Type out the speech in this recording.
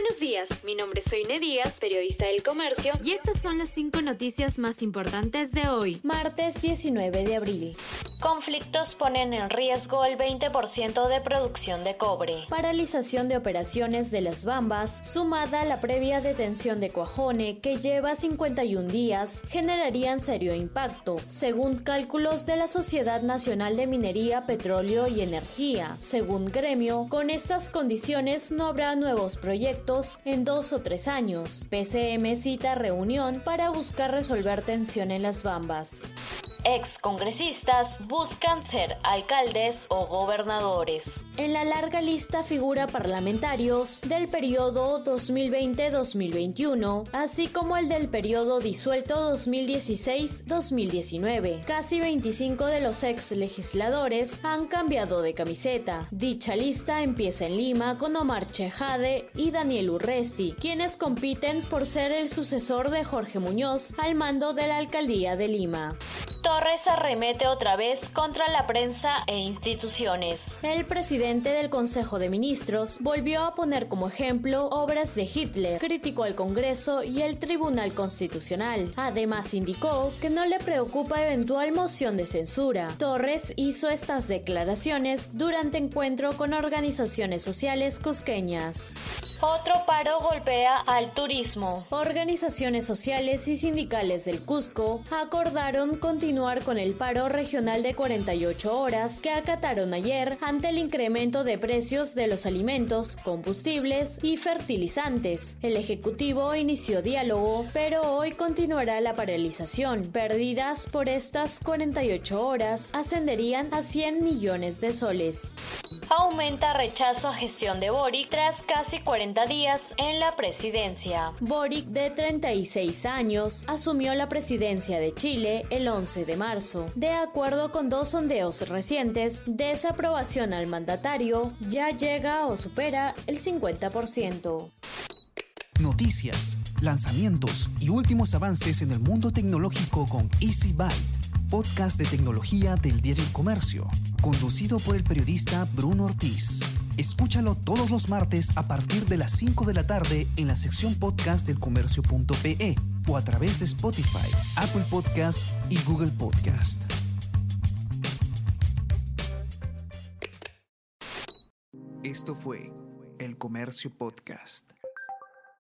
Buenos días, mi nombre es Soine Díaz, periodista del Comercio, y estas son las cinco noticias más importantes de hoy, martes 19 de abril. Conflictos ponen en riesgo el 20% de producción de cobre. Paralización de operaciones de las Bambas, sumada a la previa detención de Cuajone, que lleva 51 días, generarían serio impacto, según cálculos de la Sociedad Nacional de Minería, Petróleo y Energía. Según Gremio, con estas condiciones no habrá nuevos proyectos en dos o tres años. PCM cita reunión para buscar resolver tensión en las Bambas ex congresistas buscan ser alcaldes o gobernadores. En la larga lista figura parlamentarios del periodo 2020-2021, así como el del periodo disuelto 2016-2019. Casi 25 de los ex legisladores han cambiado de camiseta. Dicha lista empieza en Lima con Omar Chejade y Daniel Urresti, quienes compiten por ser el sucesor de Jorge Muñoz al mando de la alcaldía de Lima. Torres arremete otra vez contra la prensa e instituciones. El presidente del Consejo de Ministros volvió a poner como ejemplo obras de Hitler, criticó al Congreso y el Tribunal Constitucional. Además indicó que no le preocupa eventual moción de censura. Torres hizo estas declaraciones durante encuentro con organizaciones sociales cusqueñas. Otro paro golpea al turismo. Organizaciones sociales y sindicales del Cusco acordaron continuar con el paro regional de 48 horas que acataron ayer ante el incremento de precios de los alimentos, combustibles y fertilizantes. El Ejecutivo inició diálogo, pero hoy continuará la paralización. Pérdidas por estas 48 horas ascenderían a 100 millones de soles. Aumenta rechazo a gestión de Boric tras casi 40 días en la presidencia. Boric, de 36 años, asumió la presidencia de Chile el 11 de marzo. De acuerdo con dos sondeos recientes, desaprobación al mandatario ya llega o supera el 50%. Noticias, lanzamientos y últimos avances en el mundo tecnológico con Easy Byte podcast de tecnología del diario Comercio, conducido por el periodista Bruno Ortiz. Escúchalo todos los martes a partir de las 5 de la tarde en la sección podcast del comercio.pe o a través de Spotify, Apple Podcast y Google Podcast. Esto fue El Comercio Podcast.